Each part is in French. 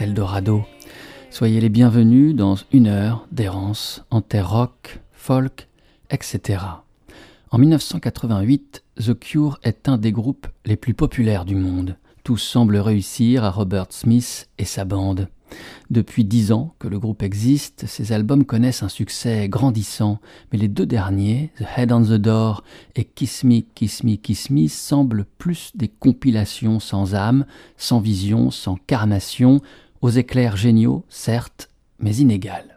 Eldorado. Soyez les bienvenus dans une heure d'errance en terre rock, folk, etc. En 1988, The Cure est un des groupes les plus populaires du monde. Tout semble réussir à Robert Smith et sa bande. Depuis dix ans que le groupe existe, ses albums connaissent un succès grandissant, mais les deux derniers, The Head on the Door et Kiss Me, Kiss Me, Kiss Me, semblent plus des compilations sans âme, sans vision, sans carnation, aux éclairs géniaux, certes, mais inégales.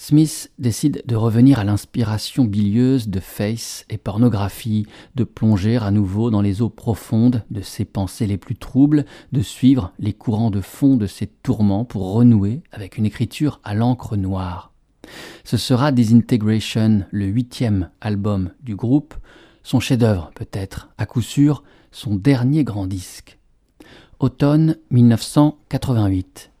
Smith décide de revenir à l'inspiration bilieuse de Face et pornographie, de plonger à nouveau dans les eaux profondes de ses pensées les plus troubles, de suivre les courants de fond de ses tourments pour renouer avec une écriture à l'encre noire. Ce sera Disintegration, le huitième album du groupe, son chef-d'œuvre peut-être, à coup sûr, son dernier grand disque. Automne 1988.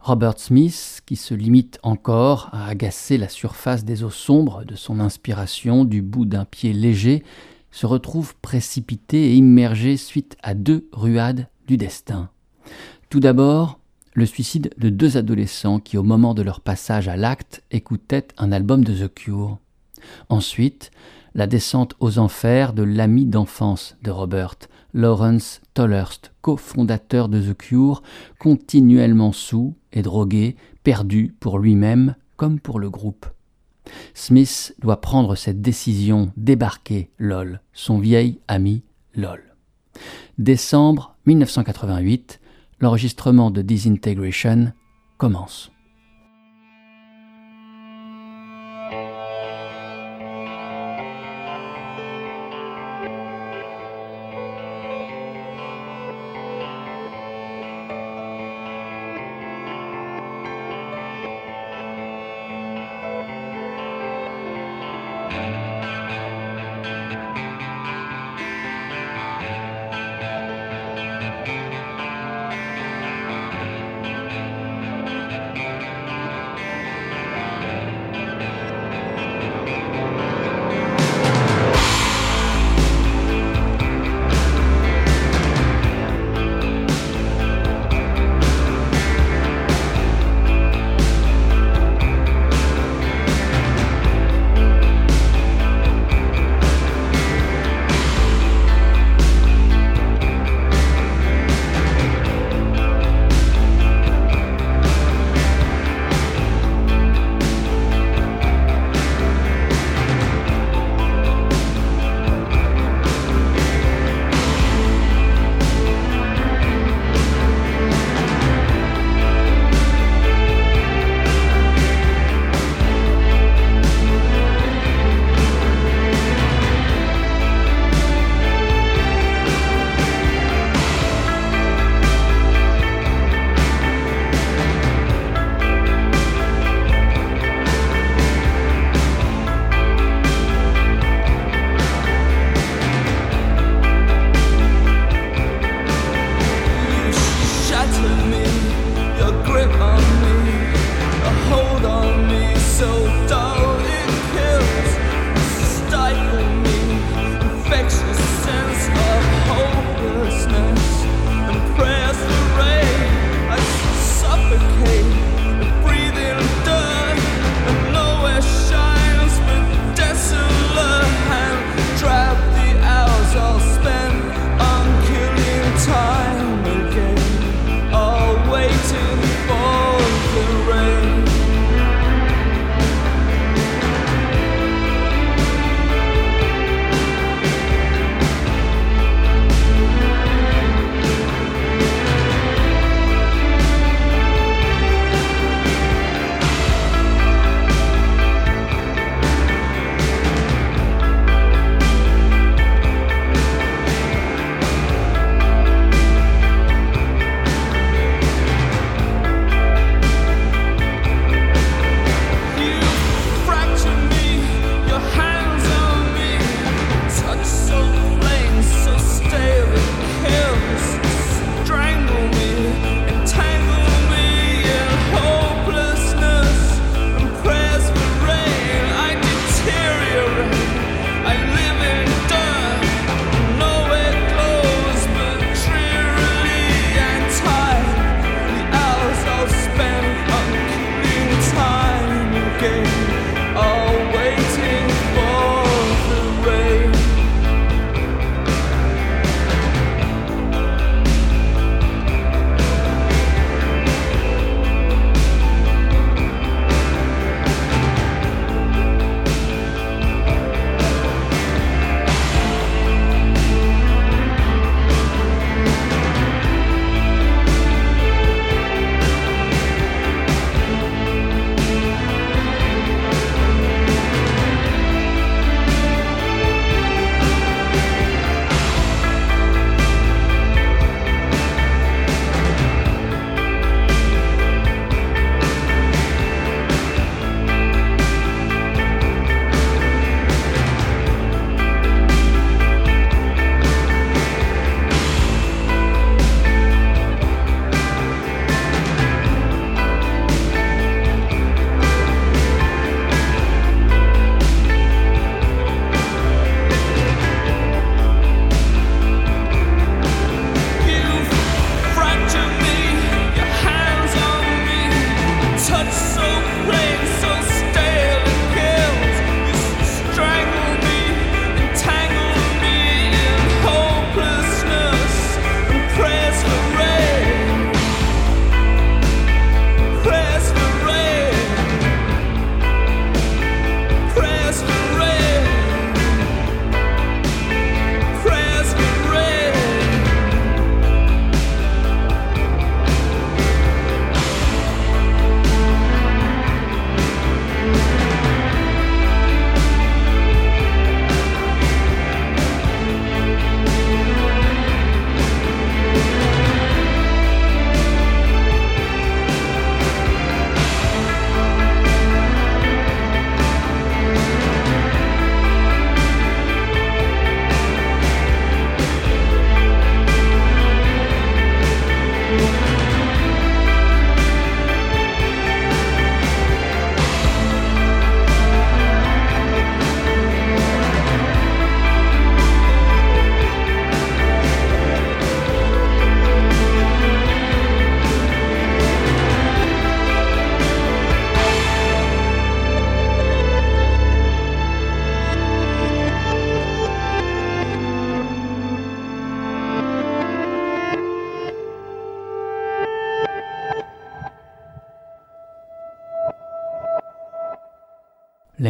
Robert Smith, qui se limite encore à agacer la surface des eaux sombres de son inspiration du bout d'un pied léger, se retrouve précipité et immergé suite à deux ruades du destin. Tout d'abord, le suicide de deux adolescents qui, au moment de leur passage à l'acte, écoutaient un album de The Cure. Ensuite, la descente aux enfers de l'ami d'enfance de Robert, Lawrence Tollerst, cofondateur de The Cure, continuellement sous et drogué, perdu pour lui-même comme pour le groupe. Smith doit prendre cette décision, débarquer LOL, son vieil ami LOL. Décembre 1988, l'enregistrement de Disintegration commence.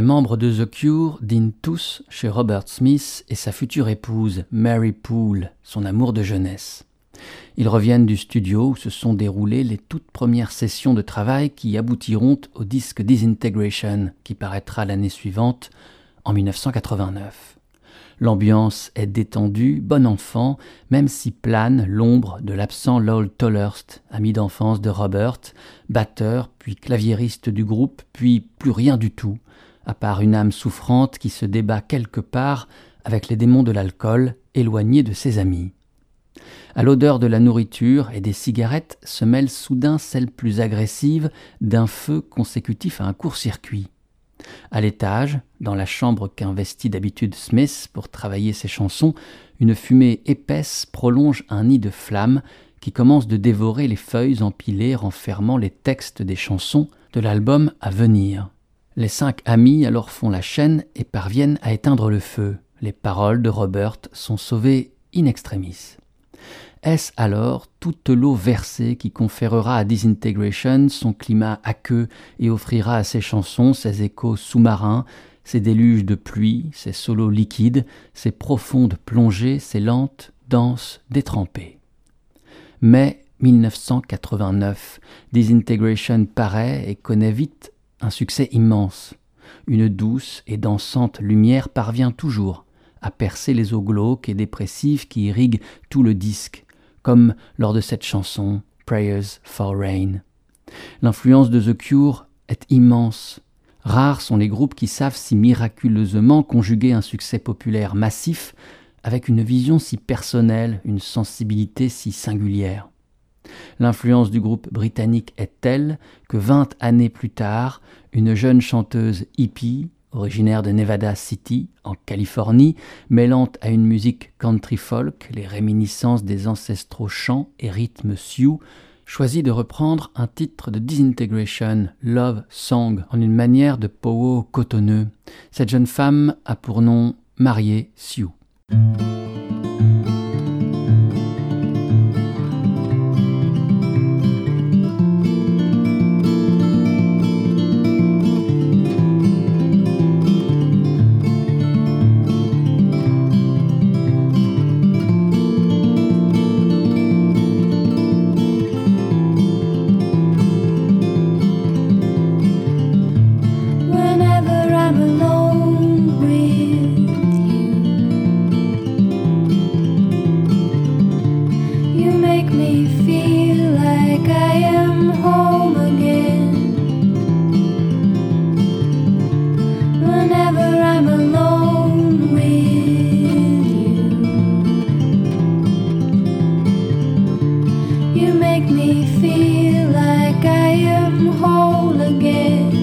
Les membres de The Cure dînent tous chez Robert Smith et sa future épouse, Mary Poole, son amour de jeunesse. Ils reviennent du studio où se sont déroulées les toutes premières sessions de travail qui aboutiront au disque Disintegration qui paraîtra l'année suivante, en 1989. L'ambiance est détendue, bon enfant, même si plane l'ombre de l'absent Lowell Tollerst, ami d'enfance de Robert, batteur, puis claviériste du groupe, puis plus rien du tout, à part une âme souffrante qui se débat quelque part avec les démons de l'alcool, éloigné de ses amis. À l'odeur de la nourriture et des cigarettes se mêle soudain celle plus agressive d'un feu consécutif à un court-circuit. À l'étage, dans la chambre qu'investit d'habitude Smith pour travailler ses chansons, une fumée épaisse prolonge un nid de flammes qui commence de dévorer les feuilles empilées renfermant les textes des chansons de l'album à venir. Les cinq amis alors font la chaîne et parviennent à éteindre le feu. Les paroles de Robert sont sauvées in extremis. Est-ce alors toute l'eau versée qui conférera à Disintegration son climat aqueux et offrira à ses chansons ses échos sous-marins, ses déluges de pluie, ses solos liquides, ses profondes plongées, ses lentes danses détrempées? Mai 1989, Disintegration paraît et connaît vite un succès immense. Une douce et dansante lumière parvient toujours à percer les eaux glauques et dépressives qui irriguent tout le disque, comme lors de cette chanson Prayers for Rain. L'influence de The Cure est immense. Rares sont les groupes qui savent si miraculeusement conjuguer un succès populaire massif avec une vision si personnelle, une sensibilité si singulière. L'influence du groupe britannique est telle que vingt années plus tard, une jeune chanteuse hippie, originaire de Nevada City, en Californie, mêlant à une musique country folk les réminiscences des ancestraux chants et rythmes Sioux, choisit de reprendre un titre de Disintegration, Love Song, en une manière de powo cotonneux. Cette jeune femme a pour nom Mariée Sioux. feel like I am whole again.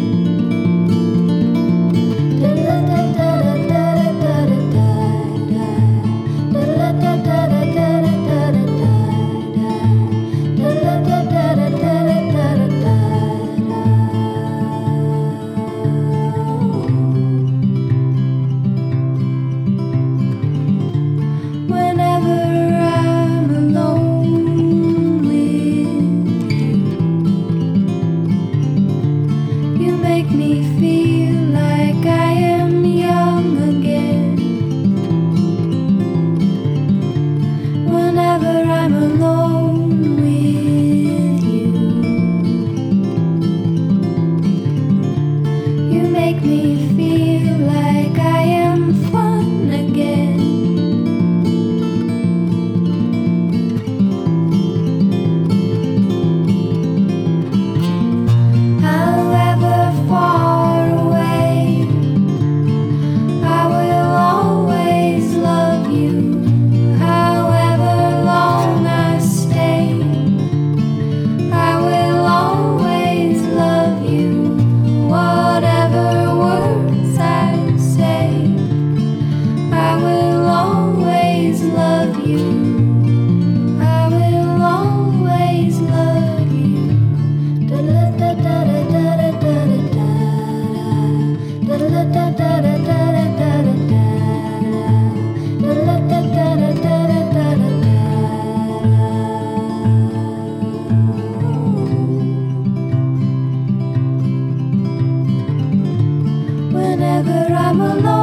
I'm alone.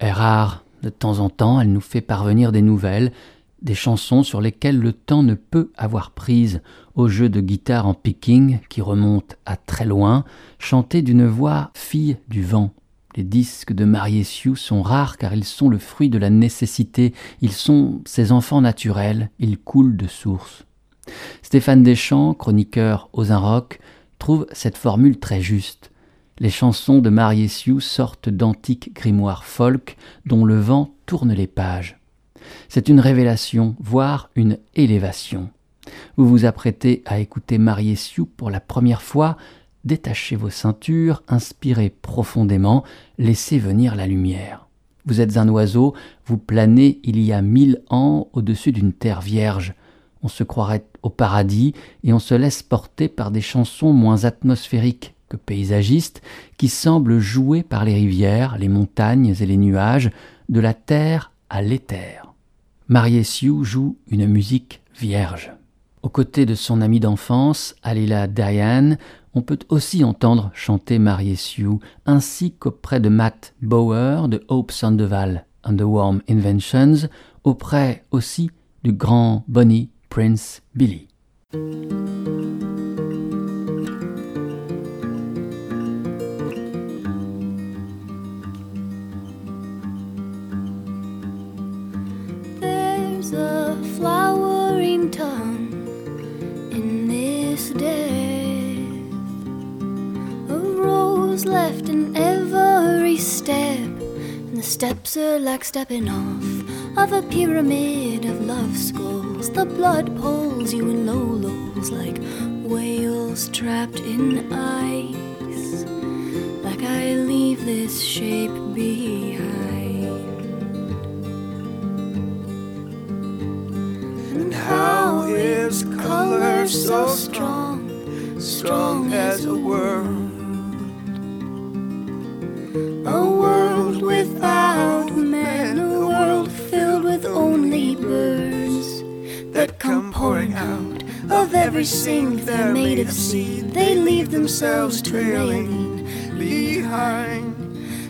Est rare. De temps en temps, elle nous fait parvenir des nouvelles, des chansons sur lesquelles le temps ne peut avoir prise, au jeu de guitare en picking qui remonte à très loin, chantées d'une voix fille du vent. Les disques de Sue sont rares car ils sont le fruit de la nécessité, ils sont ses enfants naturels, ils coulent de source. Stéphane Deschamps, chroniqueur aux rock, trouve cette formule très juste. Les chansons de Sue sortent d'antiques grimoires folk dont le vent tourne les pages. C'est une révélation, voire une élévation. Vous vous apprêtez à écouter Sue pour la première fois, détachez vos ceintures, inspirez profondément, laissez venir la lumière. Vous êtes un oiseau, vous planez il y a mille ans au-dessus d'une terre vierge. On se croirait au paradis et on se laisse porter par des chansons moins atmosphériques que paysagistes qui semblent jouer par les rivières, les montagnes et les nuages, de la terre à l'éther. Sue joue une musique vierge. Aux côtés de son amie d'enfance, Alila Diane, on peut aussi entendre chanter Sue, ainsi qu'auprès de Matt Bower de Hope Sandoval and the Warm Inventions, auprès aussi du grand Bonnie Prince Billy. Left in every step. And the steps are like stepping off of a pyramid of love skulls. The blood pulls you in low lows like whales trapped in ice. Like I leave this shape behind. And how is color so strong, strong as a world? Every sink they're made of seed. They leave themselves trailing behind.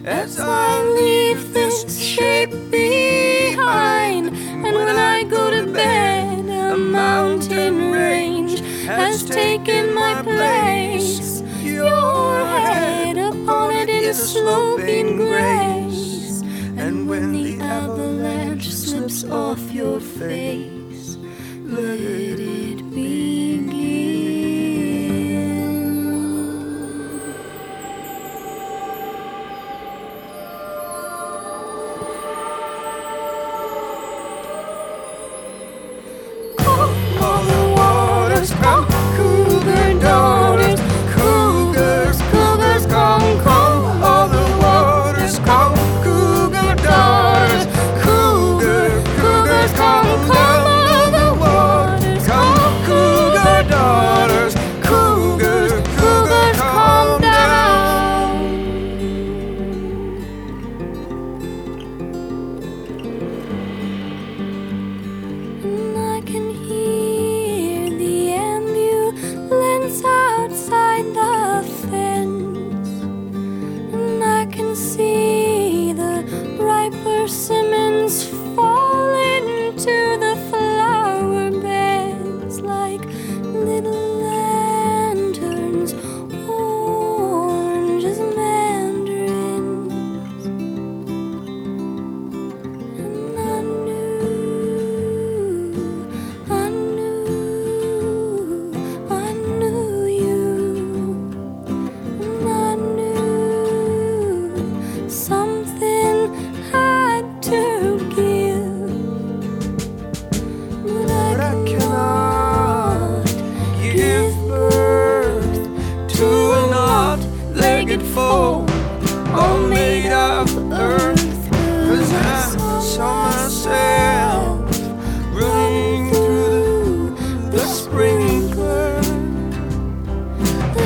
As I leave this shape behind, and when I go to bed, a mountain range has taken my place. Your in sloping grace, and when the avalanche slips off your face, let it be.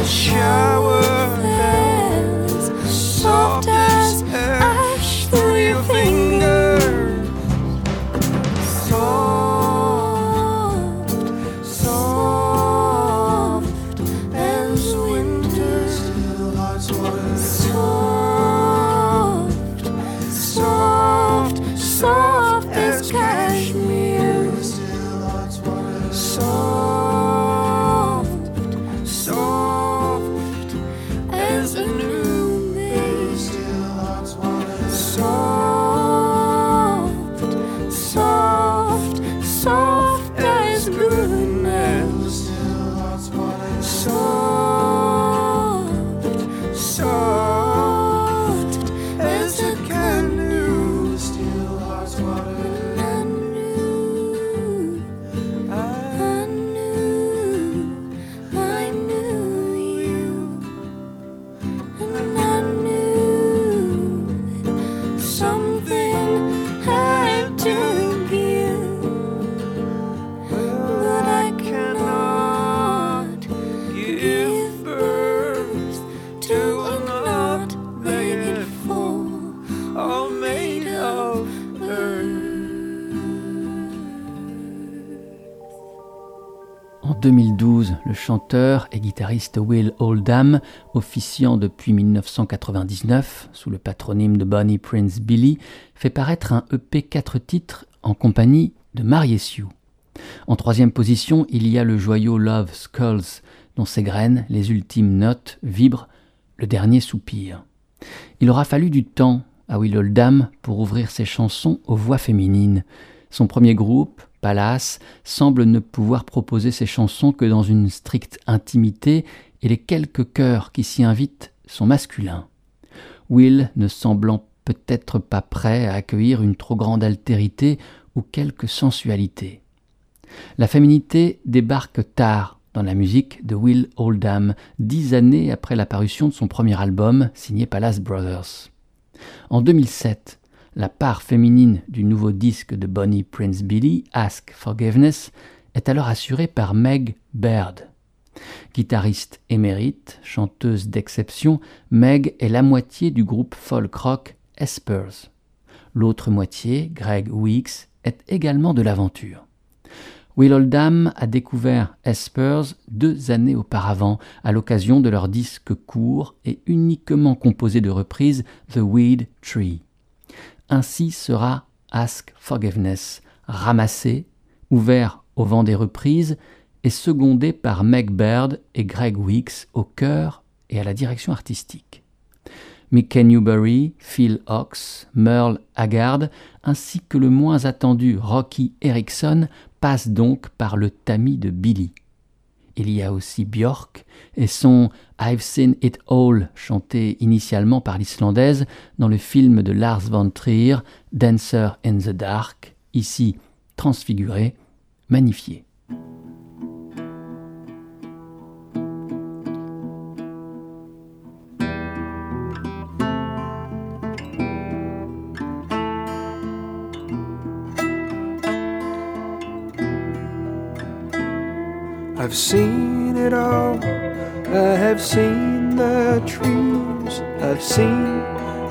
show. Will Oldham, officiant depuis 1999 sous le patronyme de Bonnie Prince Billy, fait paraître un EP 4 titres en compagnie de Mary Sue. En troisième position, il y a le joyau Love Skulls, dont ses graines, les ultimes notes, vibrent le dernier soupir. Il aura fallu du temps à Will Oldham pour ouvrir ses chansons aux voix féminines. Son premier groupe, Palace semble ne pouvoir proposer ses chansons que dans une stricte intimité et les quelques chœurs qui s'y invitent sont masculins. Will ne semblant peut-être pas prêt à accueillir une trop grande altérité ou quelque sensualité. La féminité débarque tard dans la musique de Will Oldham, dix années après l'apparition de son premier album signé Palace Brothers. En 2007, la part féminine du nouveau disque de Bonnie Prince Billy, Ask Forgiveness, est alors assurée par Meg Baird. Guitariste émérite, chanteuse d'exception, Meg est la moitié du groupe folk rock Espers. L'autre moitié, Greg Weeks, est également de l'aventure. Will Oldham a découvert Espers deux années auparavant à l'occasion de leur disque court et uniquement composé de reprises The Weed Tree. Ainsi sera Ask Forgiveness ramassé, ouvert au vent des reprises et secondé par Meg Baird et Greg Weeks au chœur et à la direction artistique. Mickey Newbury, Phil Ox, Merle Haggard, ainsi que le moins attendu Rocky Erickson passent donc par le tamis de Billy. Il y a aussi Björk et son I've Seen It All, chanté initialement par l'Islandaise dans le film de Lars von Trier, Dancer in the Dark, ici transfiguré, magnifié. I've seen it all. I have seen the trees. I've seen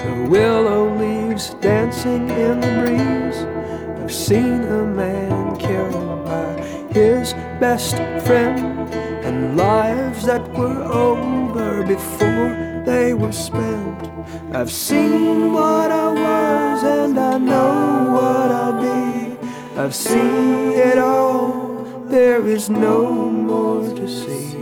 the willow leaves dancing in the breeze. I've seen a man killed by his best friend and lives that were over before they were spent. I've seen what I was and I know what I'll be. I've seen it all there is no more to see.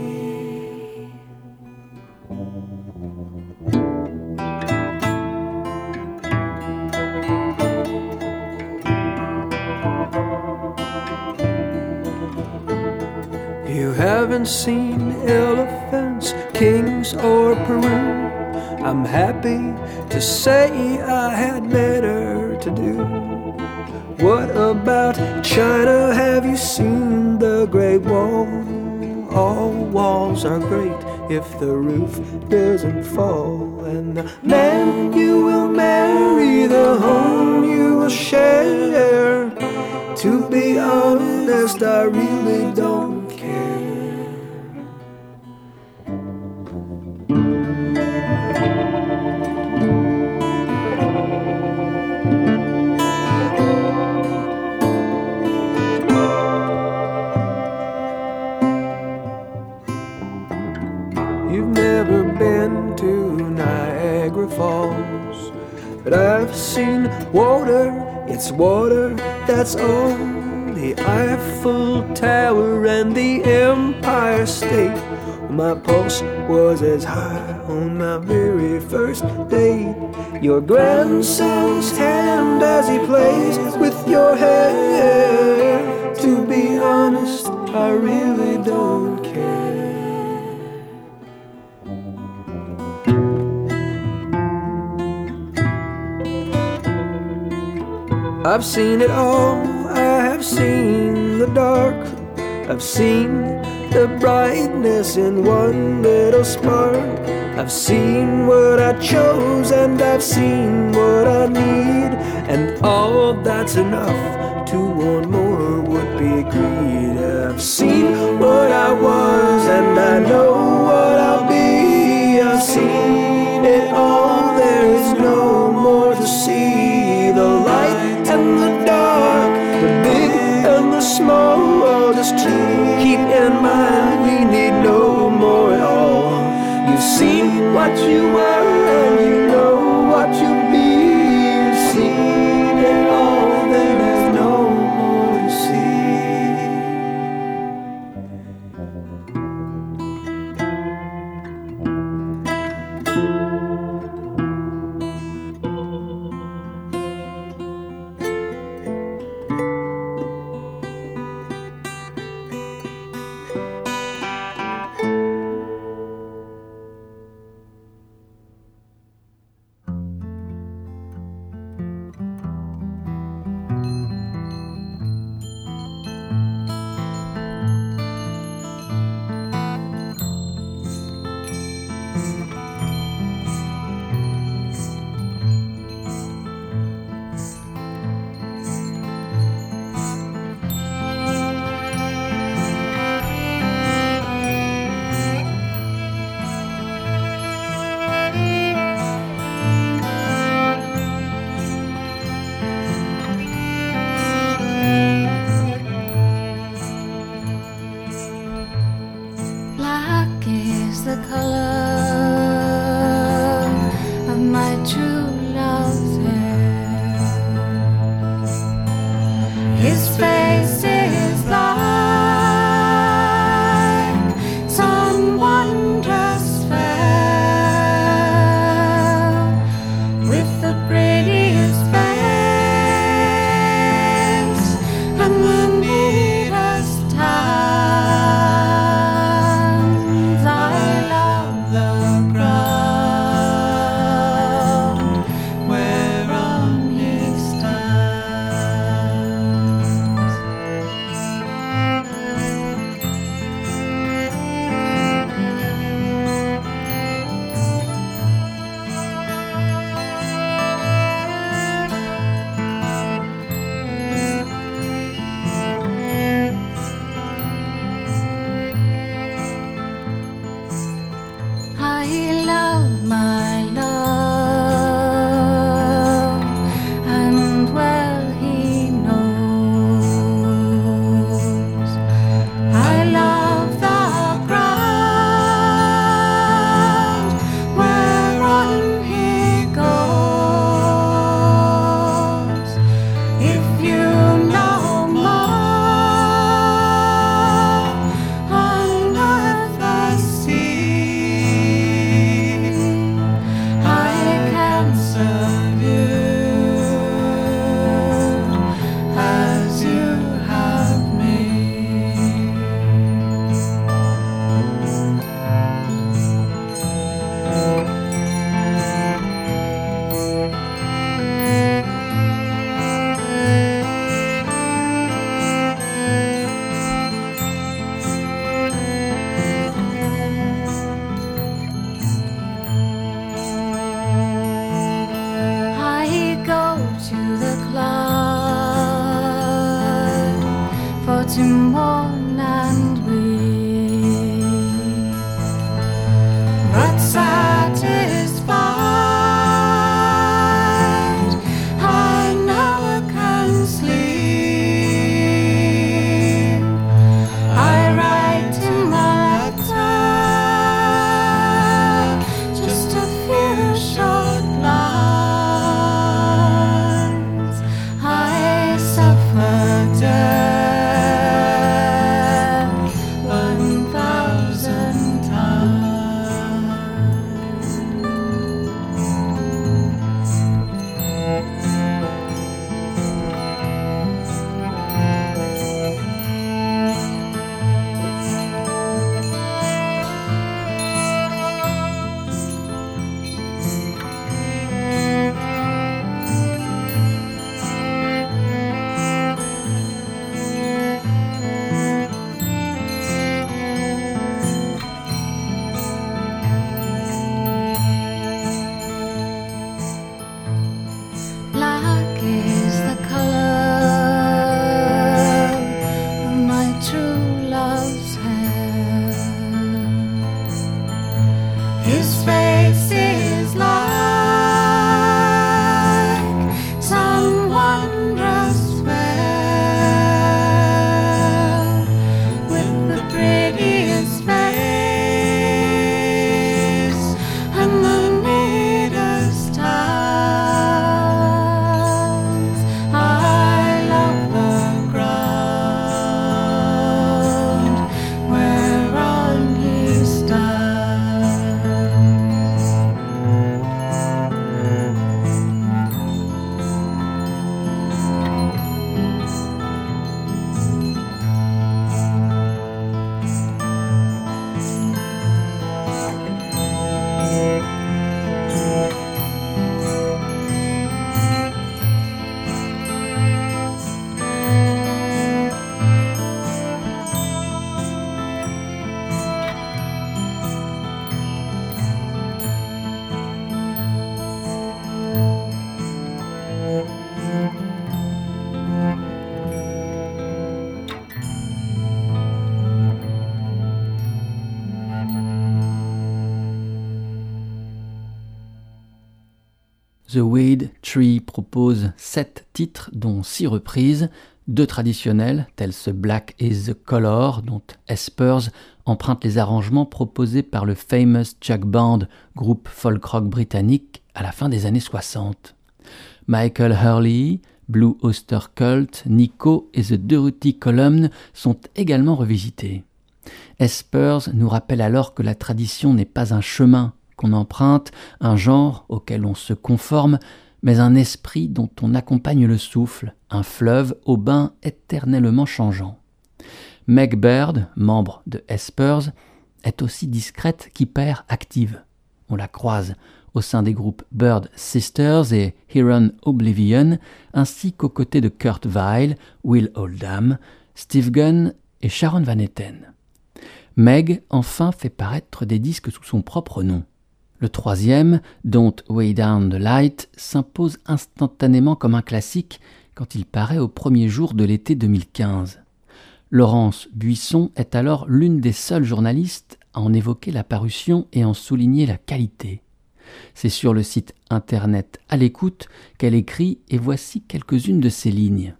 You haven't seen elephants, kings, or Peru. I'm happy to say I had better to do. What about China? Have you seen the Great Wall? All walls are great if the roof doesn't fall. And the man you will marry, the home you will share. To be honest, I really don't seen water, it's water, that's all. The Eiffel Tower and the Empire State. My pulse was as high on my very first date. Your grandson's hand as he plays with your hair. To be honest, I really don't care. I've seen it all. I have seen the dark. I've seen the brightness in one little spark. I've seen what I chose and I've seen what I need. And all that's enough to want more would be greed. I've seen what I was and I know what I'll be. I've seen. smallest tree. Keep in mind, we need no more at all. You've seen what you were. The Wade Tree propose sept titres, dont six reprises, deux traditionnels, tels ce Black is the Color, dont Espers emprunte les arrangements proposés par le Famous Jack Band, groupe folk rock britannique, à la fin des années 60. Michael Hurley, Blue Oyster Cult, Nico et The Dirty Column sont également revisités. Espers nous rappelle alors que la tradition n'est pas un chemin, emprunte, un genre auquel on se conforme, mais un esprit dont on accompagne le souffle, un fleuve au bain éternellement changeant. Meg Baird, membre de Espers, est aussi discrète qu'hyper active. On la croise au sein des groupes Bird Sisters et Heron Oblivion, ainsi qu'aux côtés de Kurt Weill, Will Oldham, Steve Gunn et Sharon Van Etten. Meg, enfin, fait paraître des disques sous son propre nom. Le troisième, Don't Way Down the Light, s'impose instantanément comme un classique quand il paraît au premier jour de l'été 2015. Laurence Buisson est alors l'une des seules journalistes à en évoquer la parution et en souligner la qualité. C'est sur le site internet à l'écoute qu'elle écrit et voici quelques-unes de ses lignes.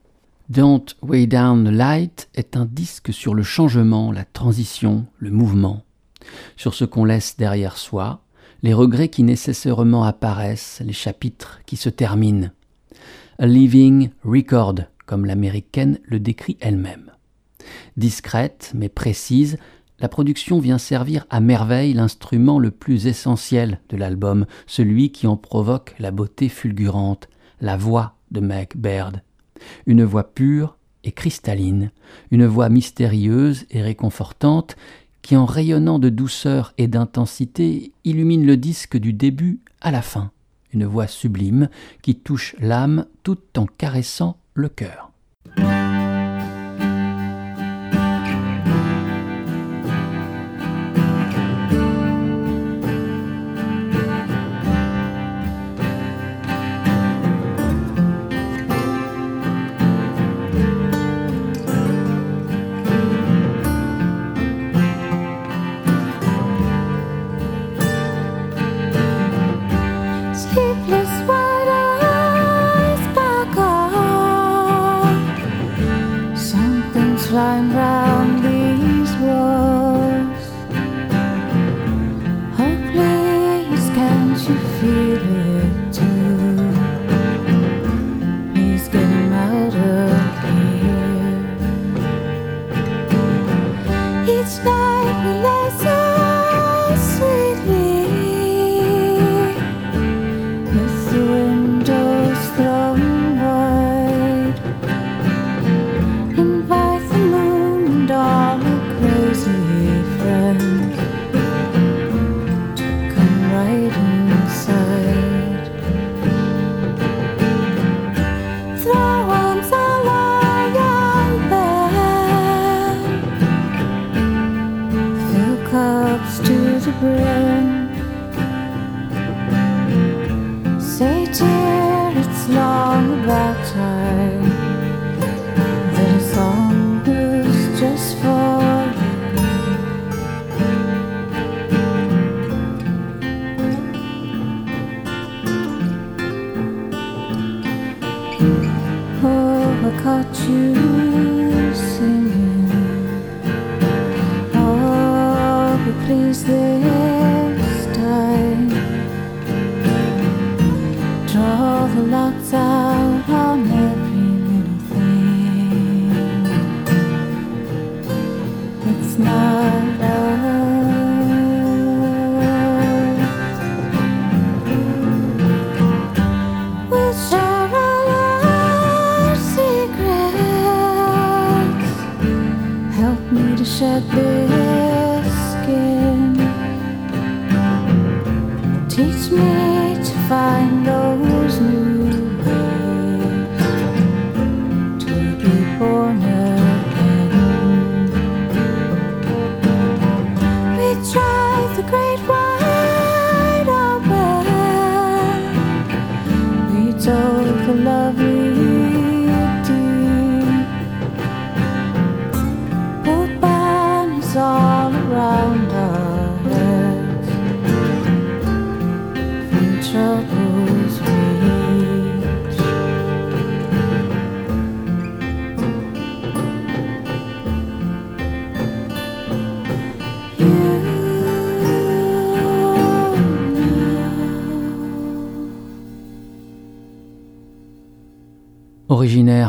Don't Way Down the Light est un disque sur le changement, la transition, le mouvement, sur ce qu'on laisse derrière soi, les regrets qui nécessairement apparaissent, les chapitres qui se terminent. A living record, comme l'américaine le décrit elle-même. Discrète mais précise, la production vient servir à merveille l'instrument le plus essentiel de l'album, celui qui en provoque la beauté fulgurante, la voix de Meg Baird. Une voix pure et cristalline, une voix mystérieuse et réconfortante qui en rayonnant de douceur et d'intensité illumine le disque du début à la fin, une voix sublime qui touche l'âme tout en caressant le cœur. Told the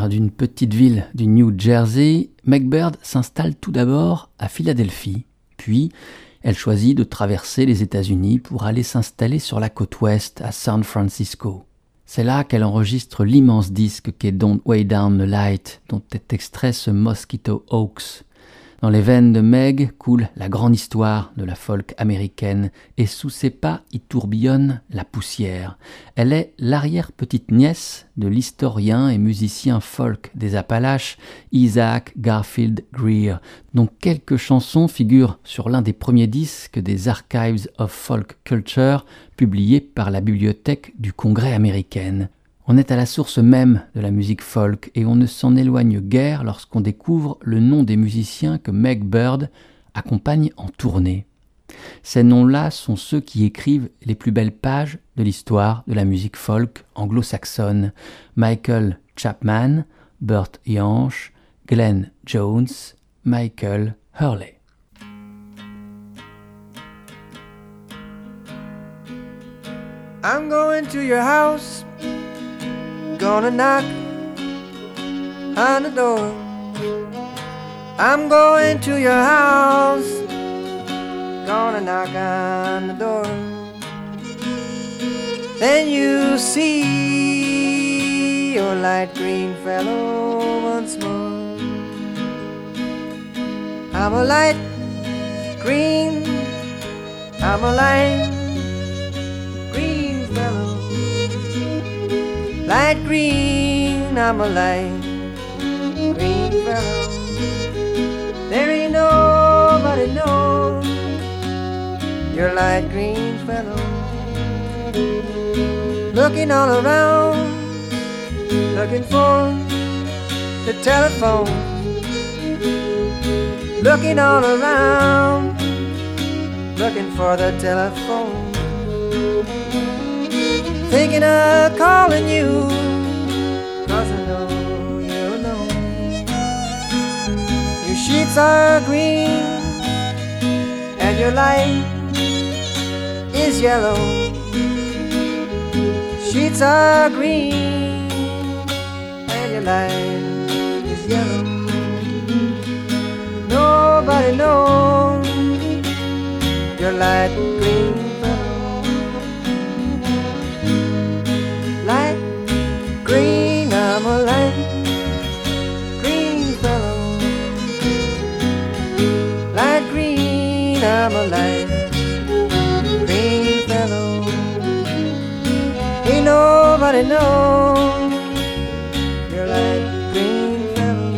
D'une petite ville du New Jersey, Meg Bird s'installe tout d'abord à Philadelphie, puis elle choisit de traverser les États-Unis pour aller s'installer sur la côte ouest à San Francisco. C'est là qu'elle enregistre l'immense disque qu'est Don't Way Down the Light, dont est extrait ce Mosquito Oaks, dans les veines de Meg coule la grande histoire de la folk américaine et sous ses pas y tourbillonne la poussière. Elle est l'arrière-petite-nièce de l'historien et musicien folk des Appalaches Isaac Garfield Greer, dont quelques chansons figurent sur l'un des premiers disques des Archives of Folk Culture publiés par la bibliothèque du Congrès américaine. On est à la source même de la musique folk et on ne s'en éloigne guère lorsqu'on découvre le nom des musiciens que Meg Bird accompagne en tournée. Ces noms-là sont ceux qui écrivent les plus belles pages de l'histoire de la musique folk anglo-saxonne. Michael Chapman, Burt Jansch, Glenn Jones, Michael Hurley. I'm going to your house Gonna knock on the door. I'm going to your house. Gonna knock on the door. Then you see your light green fellow once more. I'm a light green. I'm a light light green, I'm a light green fellow. There ain't nobody knows you're light green fellow. Looking all around, looking for the telephone. Looking all around, looking for the telephone thinking of calling you. Cause I know you know your sheets are green and your light is yellow. Sheets are green and your light is yellow. Nobody knows your light green I'm a light green fellow. Ain't nobody know you're like green fellow.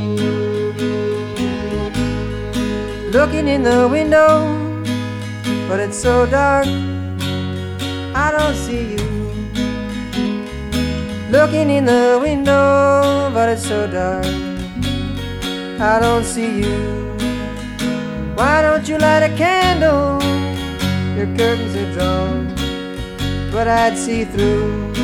Looking in the window, but it's so dark, I don't see you. Looking in the window, but it's so dark, I don't see you. Why don't you light a candle? Your curtains are drawn, but I'd see through.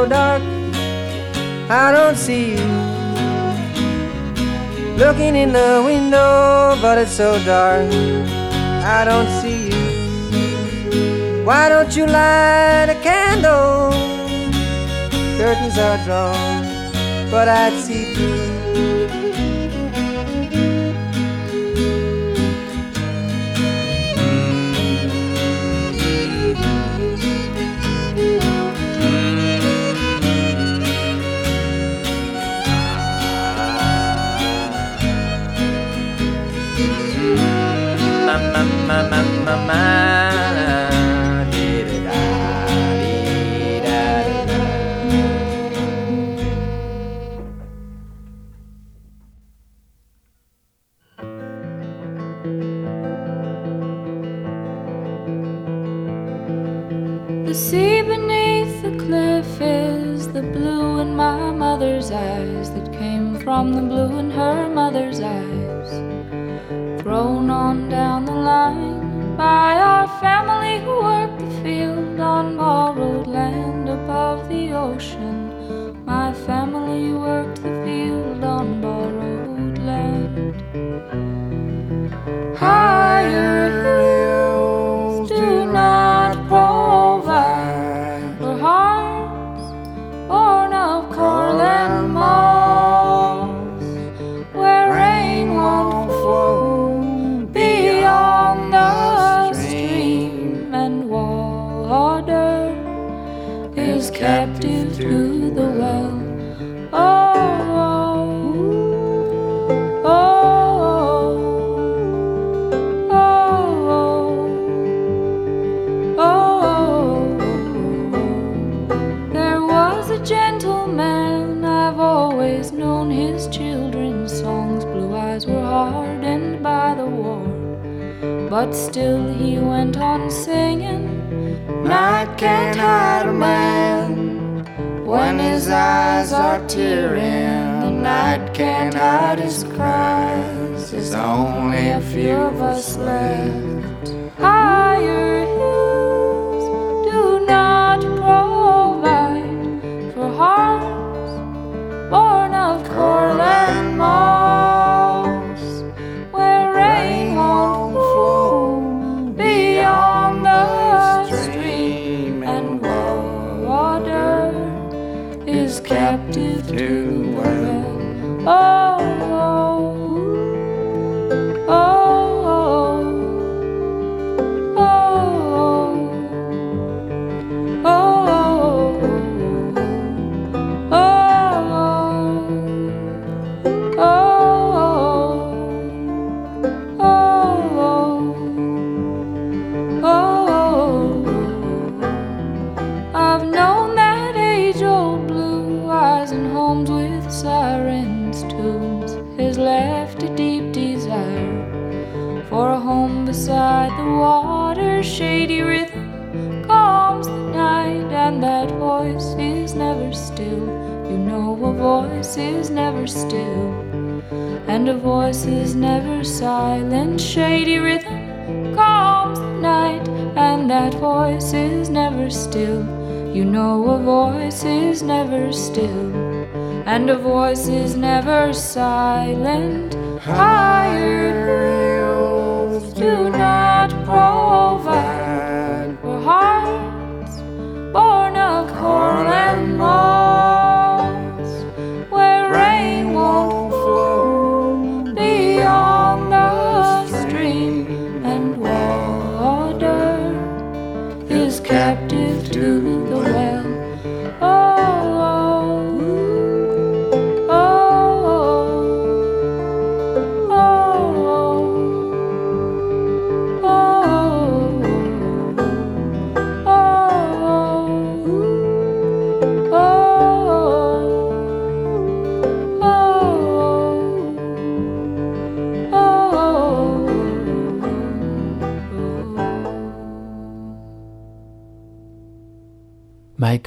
So dark, I don't see you. Looking in the window, but it's so dark, I don't see you. Why don't you light a candle? Curtains are drawn, but I'd see through. The sea beneath the cliff is the blue in my mother's eyes that came from the blue in her mother's eyes. Thrown on down the line by our family who worked the field on borrowed land above the ocean. My family worked the but still he went on singing. Night can't hide a man when his eyes are tearing. The night can't hide his cries. There's only a few of us left. Higher oh,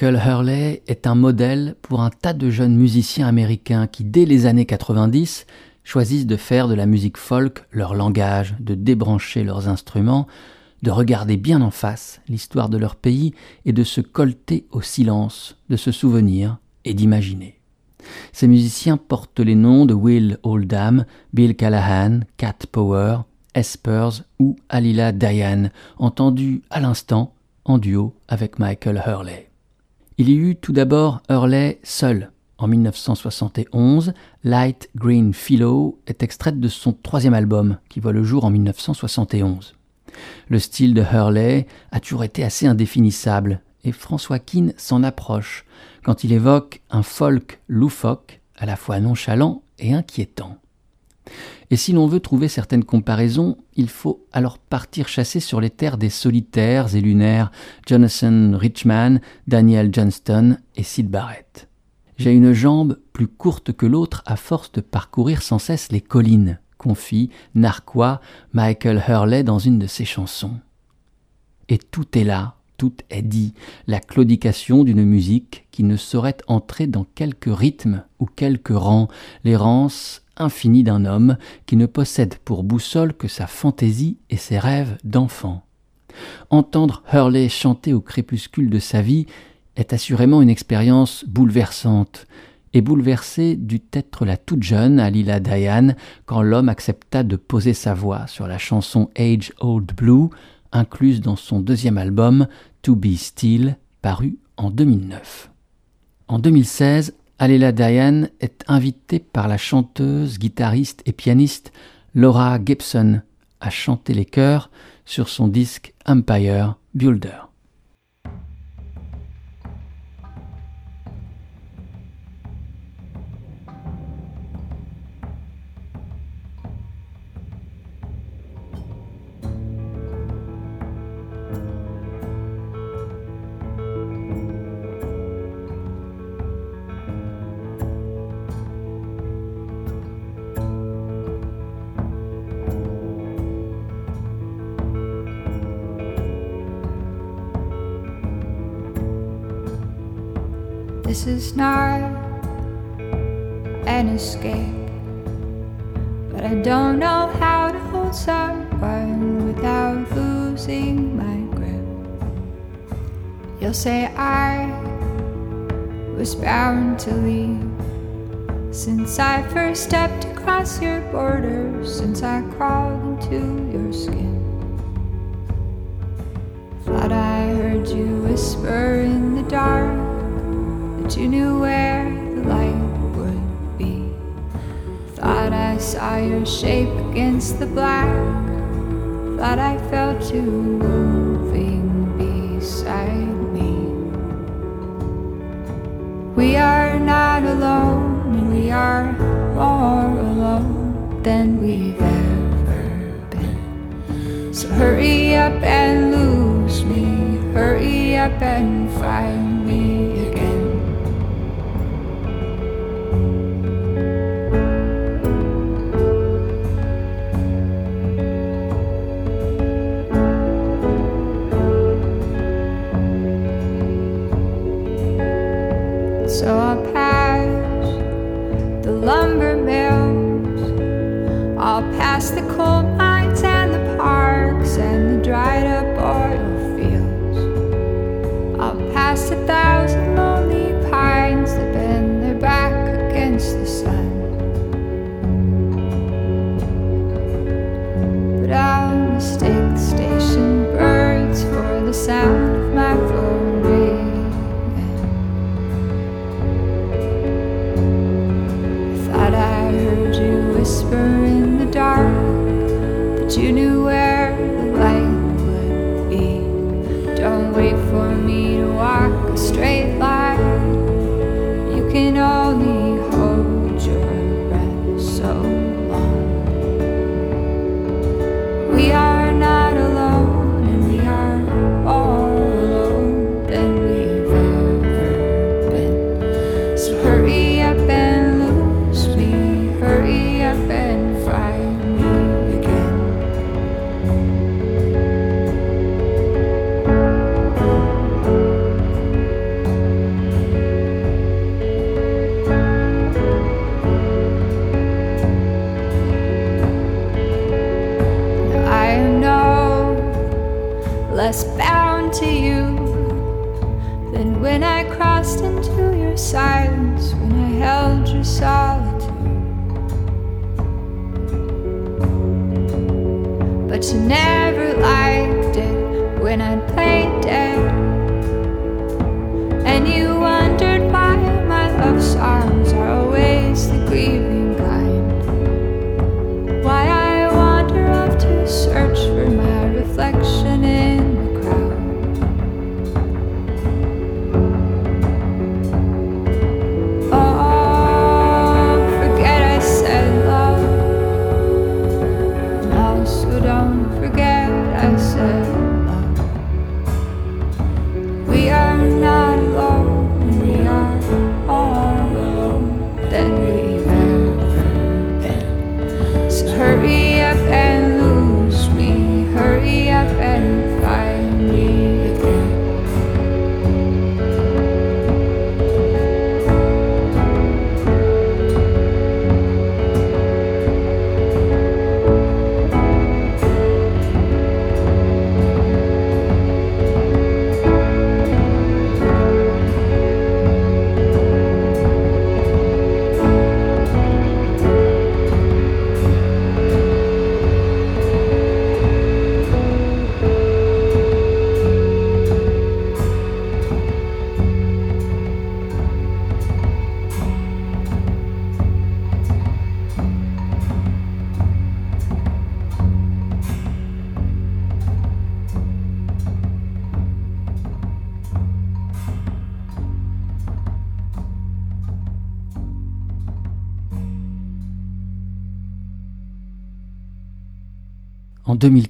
Michael Hurley est un modèle pour un tas de jeunes musiciens américains qui, dès les années 90, choisissent de faire de la musique folk leur langage, de débrancher leurs instruments, de regarder bien en face l'histoire de leur pays et de se colter au silence, de se souvenir et d'imaginer. Ces musiciens portent les noms de Will Oldham, Bill Callahan, Cat Power, Espers ou Alila Diane, entendus à l'instant en duo avec Michael Hurley. Il y eut tout d'abord Hurley seul. En 1971, Light Green Philo est extraite de son troisième album, qui voit le jour en 1971. Le style de Hurley a toujours été assez indéfinissable, et François Keane s'en approche quand il évoque un folk loufoque, à la fois nonchalant et inquiétant. Et si l'on veut trouver certaines comparaisons, il faut alors partir chasser sur les terres des solitaires et lunaires Jonathan Richman, Daniel Johnston et Sid Barrett. J'ai une jambe plus courte que l'autre à force de parcourir sans cesse les collines, confie Narquois Michael Hurley dans une de ses chansons. Et tout est là, tout est dit, la claudication d'une musique qui ne saurait entrer dans quelque rythme ou quelque rang, l'errance infinie d'un homme qui ne possède pour boussole que sa fantaisie et ses rêves d'enfant. Entendre Hurley chanter au crépuscule de sa vie est assurément une expérience bouleversante, et bouleversée dut être la toute jeune Alila Diane quand l'homme accepta de poser sa voix sur la chanson Age Old Blue, incluse dans son deuxième album To Be Still, paru en 2009. En 2016, Alila Diane est invitée par la chanteuse, guitariste et pianiste Laura Gibson à chanter les chœurs sur son disque Empire Builder. This is not an escape, but I don't know how to hold someone without losing my grip. You'll say I was bound to leave since I first stepped across your border, since I crawled into your skin. Thought I heard you whisper in the dark you knew where the light would be. Thought I saw your shape against the black. Thought I felt you moving beside me. We are not alone, and we are more alone than we've ever been. So hurry up and lose me, hurry up and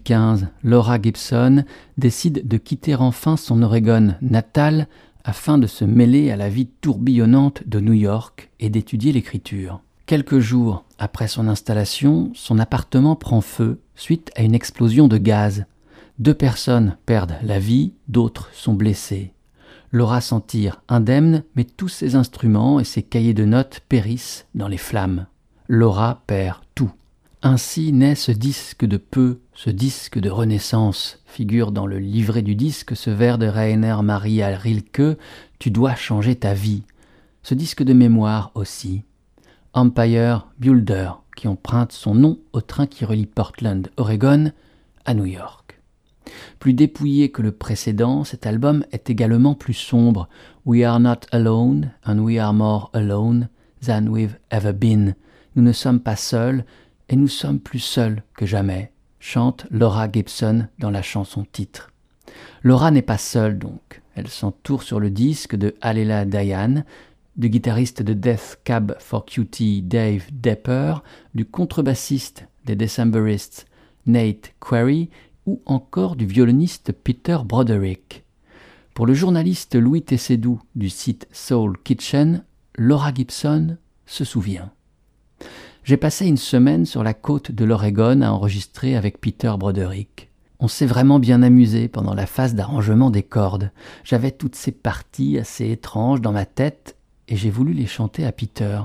2015, Laura Gibson décide de quitter enfin son Oregon natal afin de se mêler à la vie tourbillonnante de New York et d'étudier l'écriture. Quelques jours après son installation, son appartement prend feu suite à une explosion de gaz. Deux personnes perdent la vie, d'autres sont blessées. Laura s'en tire indemne, mais tous ses instruments et ses cahiers de notes périssent dans les flammes. Laura perd tout. Ainsi naît ce disque de peu, ce disque de renaissance. Figure dans le livret du disque ce vers de Rainer Maria Rilke Tu dois changer ta vie. Ce disque de mémoire aussi. Empire Builder, qui emprunte son nom au train qui relie Portland, Oregon, à New York. Plus dépouillé que le précédent, cet album est également plus sombre. We are not alone, and we are more alone than we've ever been. Nous ne sommes pas seuls, et nous sommes plus seuls que jamais, chante Laura Gibson dans la chanson titre. Laura n'est pas seule donc, elle s'entoure sur le disque de Alela Diane, du guitariste de Death Cab for Cutie Dave Depper, du contrebassiste des Decemberists Nate Quarry ou encore du violoniste Peter Broderick. Pour le journaliste Louis Tessedou du site Soul Kitchen, Laura Gibson se souvient. J'ai passé une semaine sur la côte de l'Oregon à enregistrer avec Peter Broderick. On s'est vraiment bien amusé pendant la phase d'arrangement des cordes. J'avais toutes ces parties assez étranges dans ma tête et j'ai voulu les chanter à Peter.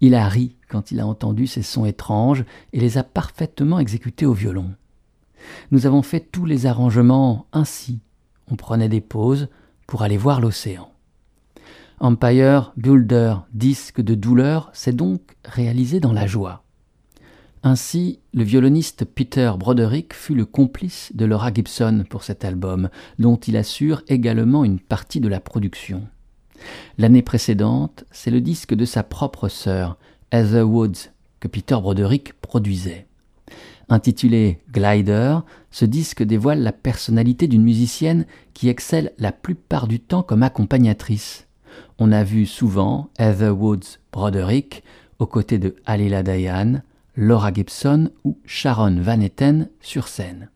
Il a ri quand il a entendu ces sons étranges et les a parfaitement exécutés au violon. Nous avons fait tous les arrangements ainsi. On prenait des pauses pour aller voir l'océan. Empire Builder, disque de douleur, s'est donc réalisé dans la joie. Ainsi, le violoniste Peter Broderick fut le complice de Laura Gibson pour cet album, dont il assure également une partie de la production. L'année précédente, c'est le disque de sa propre sœur, Heather Woods, que Peter Broderick produisait. Intitulé Glider, ce disque dévoile la personnalité d'une musicienne qui excelle la plupart du temps comme accompagnatrice on a vu souvent Heather Woods Broderick aux côtés de Alila Diane, Laura Gibson ou Sharon Van Etten sur scène.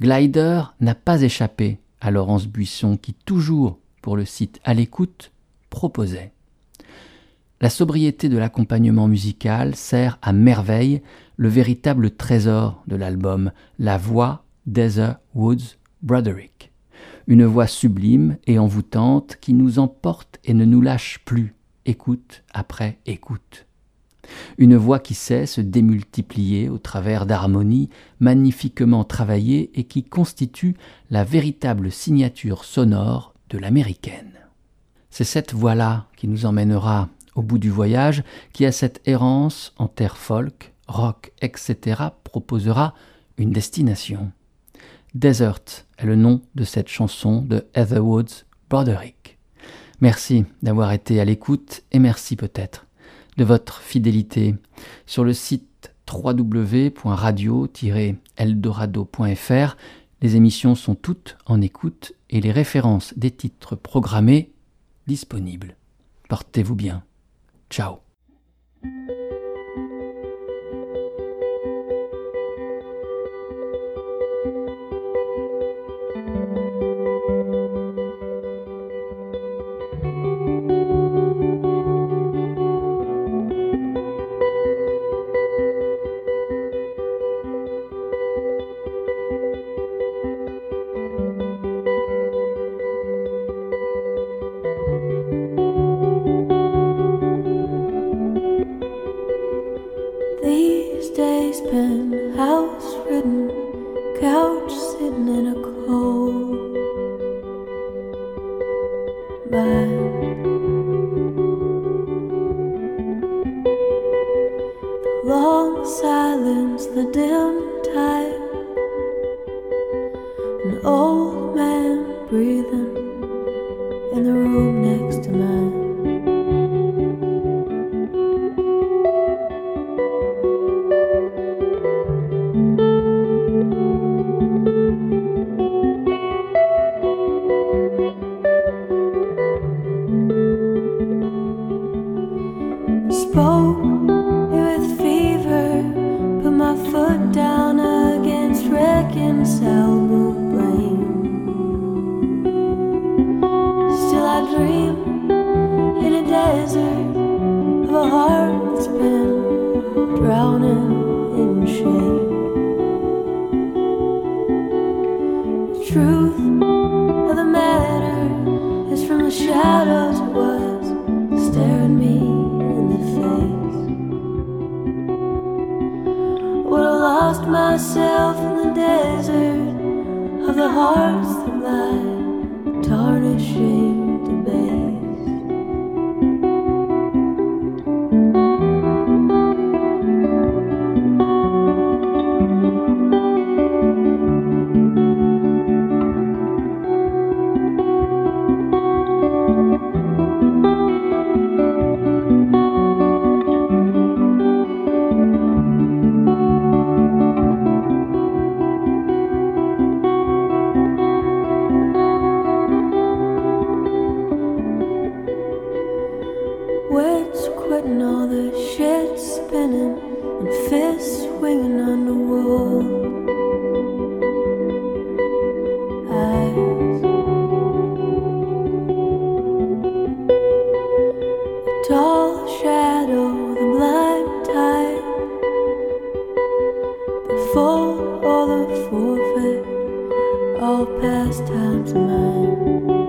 Glider n'a pas échappé à Laurence Buisson qui, toujours pour le site à l'écoute, proposait. La sobriété de l'accompagnement musical sert à merveille le véritable trésor de l'album, la voix d'Heather Woods Broderick une voix sublime et envoûtante qui nous emporte et ne nous lâche plus, écoute après écoute. Une voix qui sait se démultiplier au travers d'harmonies magnifiquement travaillées et qui constitue la véritable signature sonore de l'américaine. C'est cette voix-là qui nous emmènera au bout du voyage, qui à cette errance en terre folk, rock, etc. proposera une destination. Desert est le nom de cette chanson de Heather Woods Broderick. Merci d'avoir été à l'écoute et merci peut-être de votre fidélité. Sur le site www.radio-eldorado.fr, les émissions sont toutes en écoute et les références des titres programmés disponibles. Portez-vous bien. Ciao. old man breathing in the room next to mine. The full or the forfeit, all pastimes of mine.